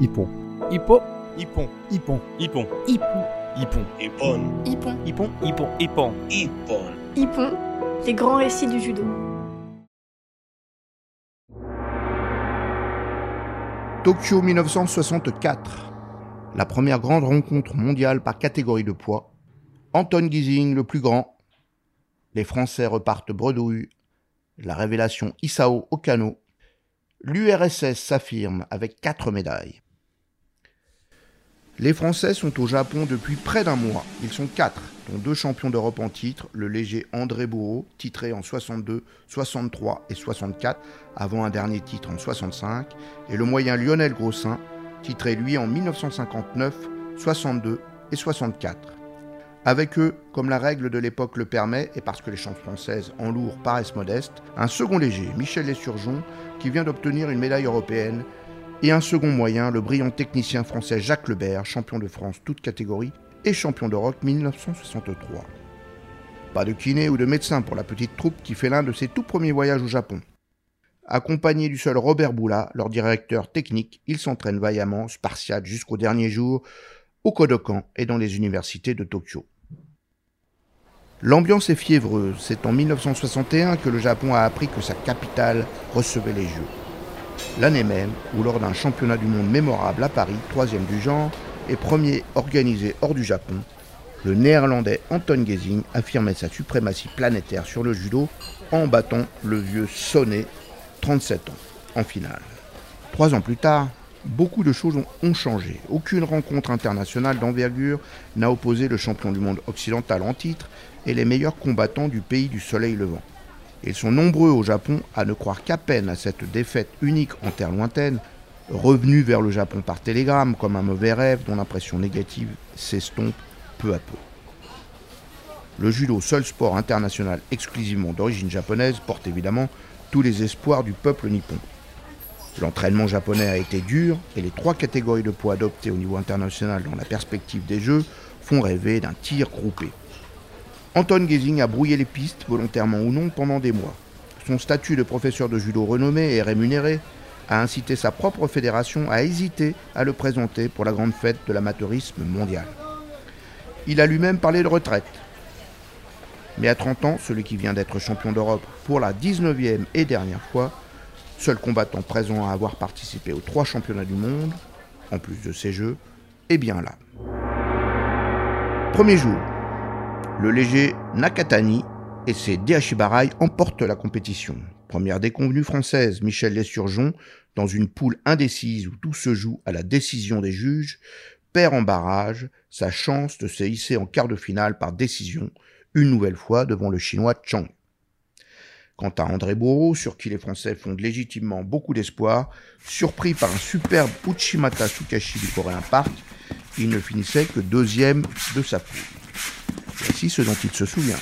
Ippon. Hippo. Ippon. Ippon. Ippon. Hippon. Ippon. Ippon. Hippon. Hippon. Hippon. Hippon. Ippon. Hippon. Les grands récits du judo. Tokyo 1964. La première grande rencontre mondiale par catégorie de poids. Anton Giesing le plus grand. Les Français repartent bredouille. La révélation Isao Okano. L'URSS s'affirme avec quatre médailles. Les Français sont au Japon depuis près d'un mois. Ils sont quatre, dont deux champions d'Europe en titre, le léger André Bourreau, titré en 62, 63 et 64, avant un dernier titre en 65, et le moyen Lionel Grossin, titré lui en 1959, 62 et 64. Avec eux, comme la règle de l'époque le permet, et parce que les chances françaises en lourd paraissent modestes, un second léger, Michel Lessurgeon, qui vient d'obtenir une médaille européenne, et un second moyen, le brillant technicien français Jacques Lebert, champion de France toute catégorie et champion d'Europe 1963. Pas de kiné ou de médecin pour la petite troupe qui fait l'un de ses tout premiers voyages au Japon. Accompagné du seul Robert Boula, leur directeur technique, ils s'entraînent vaillamment, spartiates jusqu'au dernier jour, au Kodokan et dans les universités de Tokyo. L'ambiance est fiévreuse. C'est en 1961 que le Japon a appris que sa capitale recevait les Jeux l'année même où lors d'un championnat du monde mémorable à Paris, troisième du genre et premier organisé hors du Japon, le néerlandais Anton Gezing affirmait sa suprématie planétaire sur le judo en battant le vieux Sonnet, 37 ans, en finale. Trois ans plus tard, beaucoup de choses ont changé. Aucune rencontre internationale d'envergure n'a opposé le champion du monde occidental en titre et les meilleurs combattants du pays du soleil levant. Ils sont nombreux au Japon à ne croire qu'à peine à cette défaite unique en terre lointaine, revenue vers le Japon par télégramme comme un mauvais rêve dont l'impression négative s'estompe peu à peu. Le judo, seul sport international exclusivement d'origine japonaise, porte évidemment tous les espoirs du peuple nippon. L'entraînement japonais a été dur et les trois catégories de poids adoptées au niveau international dans la perspective des Jeux font rêver d'un tir groupé. Anton Gezing a brouillé les pistes, volontairement ou non, pendant des mois. Son statut de professeur de judo renommé et rémunéré a incité sa propre fédération à hésiter à le présenter pour la grande fête de l'amateurisme mondial. Il a lui-même parlé de retraite. Mais à 30 ans, celui qui vient d'être champion d'Europe pour la 19e et dernière fois, seul combattant présent à avoir participé aux trois championnats du monde, en plus de ces jeux, est bien là. Premier jour, le léger Nakatani et ses Deashibarai emportent la compétition. Première déconvenue française, Michel Lessurgeon, dans une poule indécise où tout se joue à la décision des juges, perd en barrage sa chance de se hisser en quart de finale par décision, une nouvelle fois devant le chinois Chang. Quant à André Bourreau, sur qui les Français fondent légitimement beaucoup d'espoir, surpris par un superbe Uchimata Sukashi du Coréen Park, il ne finissait que deuxième de sa poule. Ce dont il se souvient.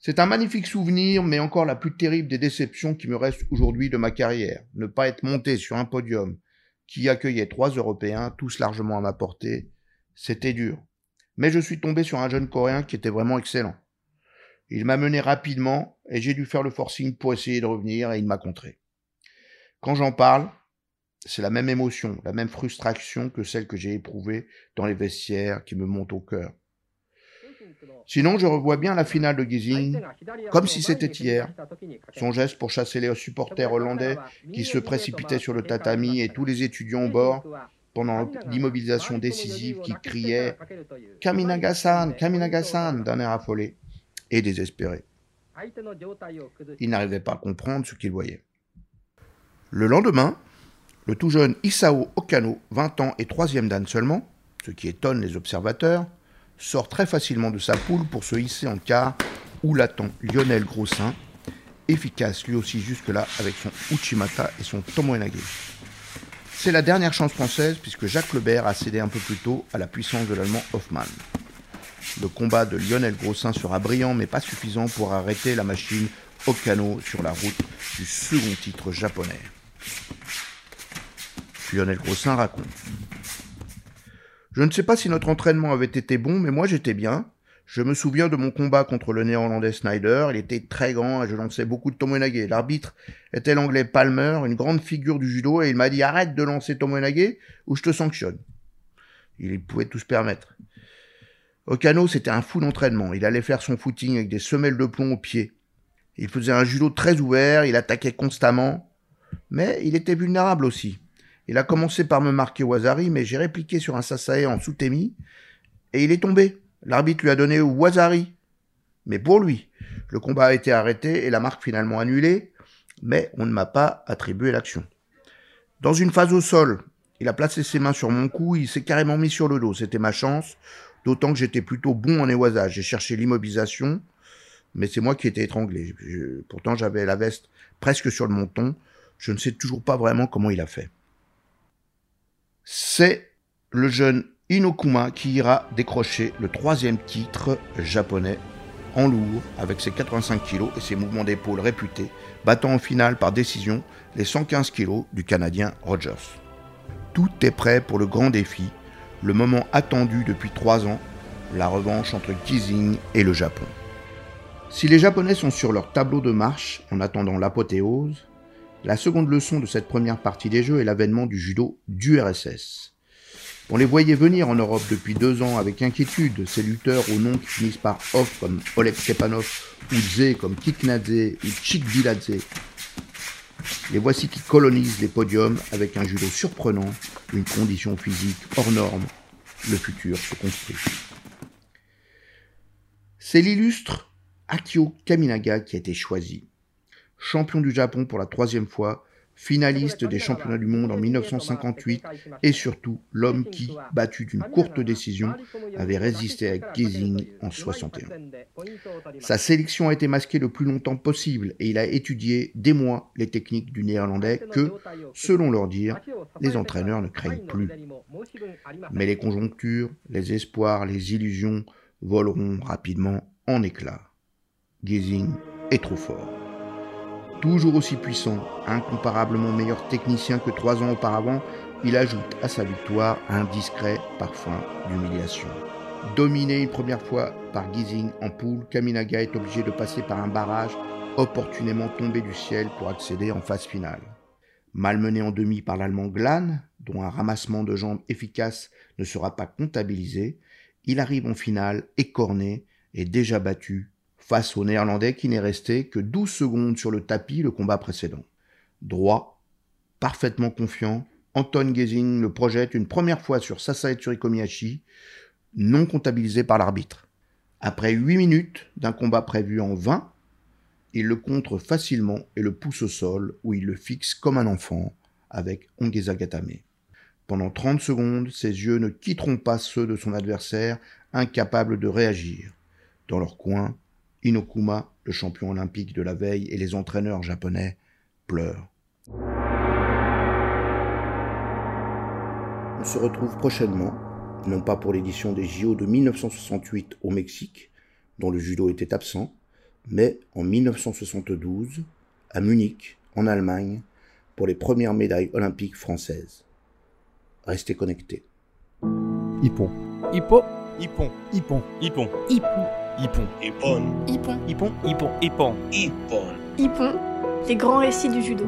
C'est un magnifique souvenir, mais encore la plus terrible des déceptions qui me reste aujourd'hui de ma carrière. Ne pas être monté sur un podium qui accueillait trois Européens, tous largement à ma portée, c'était dur. Mais je suis tombé sur un jeune Coréen qui était vraiment excellent. Il m'a mené rapidement et j'ai dû faire le forcing pour essayer de revenir et il m'a contré. Quand j'en parle, c'est la même émotion, la même frustration que celle que j'ai éprouvée dans les vestiaires qui me monte au cœur. Sinon, je revois bien la finale de Gizing, comme si c'était hier. Son geste pour chasser les supporters hollandais qui se précipitaient sur le tatami et tous les étudiants au bord pendant l'immobilisation décisive qui criaient Kaminaga-san, Kaminaga-san d'un air affolé et désespéré. Il n'arrivait pas à comprendre ce qu'il voyait. Le lendemain, le tout jeune Isao Okano, 20 ans et troisième dan seulement, ce qui étonne les observateurs, sort très facilement de sa poule pour se hisser en quart où l'attend Lionel Grossin, efficace lui aussi jusque-là avec son Uchimata et son Tomoenage. C'est la dernière chance française puisque Jacques Lebert a cédé un peu plus tôt à la puissance de l'allemand Hoffmann. Le combat de Lionel Grossin sera brillant mais pas suffisant pour arrêter la machine Okano sur la route du second titre japonais. Lionel Grossin raconte. Je ne sais pas si notre entraînement avait été bon, mais moi j'étais bien. Je me souviens de mon combat contre le néerlandais Snyder. Il était très grand et je lançais beaucoup de tomonage. L'arbitre était l'anglais Palmer, une grande figure du judo, et il m'a dit arrête de lancer tomonage ou je te sanctionne. Il pouvait tout se permettre. Okano, c'était un fou d'entraînement. Il allait faire son footing avec des semelles de plomb aux pieds. Il faisait un judo très ouvert, il attaquait constamment, mais il était vulnérable aussi. Il a commencé par me marquer Wazari, mais j'ai répliqué sur un sasae en soutemi, et il est tombé. L'arbitre lui a donné Wazari. Mais pour lui, le combat a été arrêté et la marque finalement annulée, mais on ne m'a pas attribué l'action. Dans une phase au sol, il a placé ses mains sur mon cou, il s'est carrément mis sur le dos. C'était ma chance, d'autant que j'étais plutôt bon en éoisage. J'ai cherché l'immobilisation, mais c'est moi qui étais étranglé. pourtant, j'avais la veste presque sur le menton. Je ne sais toujours pas vraiment comment il a fait. C'est le jeune Inokuma qui ira décrocher le troisième titre japonais en lourd avec ses 85 kg et ses mouvements d'épaule réputés, battant en finale par décision les 115 kg du Canadien Rogers. Tout est prêt pour le grand défi, le moment attendu depuis trois ans, la revanche entre Kizing et le Japon. Si les Japonais sont sur leur tableau de marche en attendant l'apothéose, la seconde leçon de cette première partie des Jeux est l'avènement du judo du RSS. On les voyait venir en Europe depuis deux ans avec inquiétude, ces lutteurs au nom qui finissent par off comme Oleg Stepanov ou Z comme Kiknadze ou Chikbiladze. Les voici qui colonisent les podiums avec un judo surprenant, une condition physique hors norme. Le futur se construit. C'est l'illustre Akio Kaminaga qui a été choisi. Champion du Japon pour la troisième fois, finaliste des championnats du monde en 1958 et surtout l'homme qui, battu d'une courte décision, avait résisté à Gazing en 61. Sa sélection a été masquée le plus longtemps possible et il a étudié des mois les techniques du néerlandais que, selon leur dire, les entraîneurs ne craignent plus. Mais les conjonctures, les espoirs, les illusions voleront rapidement en éclats. Gazing est trop fort toujours aussi puissant, incomparablement meilleur technicien que trois ans auparavant, il ajoute à sa victoire un discret parfum d'humiliation. Dominé une première fois par Gizing en poule, Kaminaga est obligé de passer par un barrage opportunément tombé du ciel pour accéder en phase finale. Malmené en demi par l'allemand Glan, dont un ramassement de jambes efficace ne sera pas comptabilisé, il arrive en finale écorné et déjà battu face au Néerlandais qui n'est resté que 12 secondes sur le tapis le combat précédent. Droit, parfaitement confiant, Anton Gezing le projette une première fois sur Sasae Tsurikomiyashi, non comptabilisé par l'arbitre. Après 8 minutes d'un combat prévu en 20, il le contre facilement et le pousse au sol où il le fixe comme un enfant avec Ongeza Gatame. Pendant 30 secondes, ses yeux ne quitteront pas ceux de son adversaire, incapable de réagir. Dans leur coin, Inokuma, le champion olympique de la veille, et les entraîneurs japonais pleurent. On se retrouve prochainement, non pas pour l'édition des JO de 1968 au Mexique, dont le judo était absent, mais en 1972 à Munich, en Allemagne, pour les premières médailles olympiques françaises. Restez connectés. Ippon. Hippo. Ippon. Ippon. Ippon. Ippon. Hippon. Hippon. Hippon. Hippon. Hippon. Hippon. Hippon. Les grands récits du judo.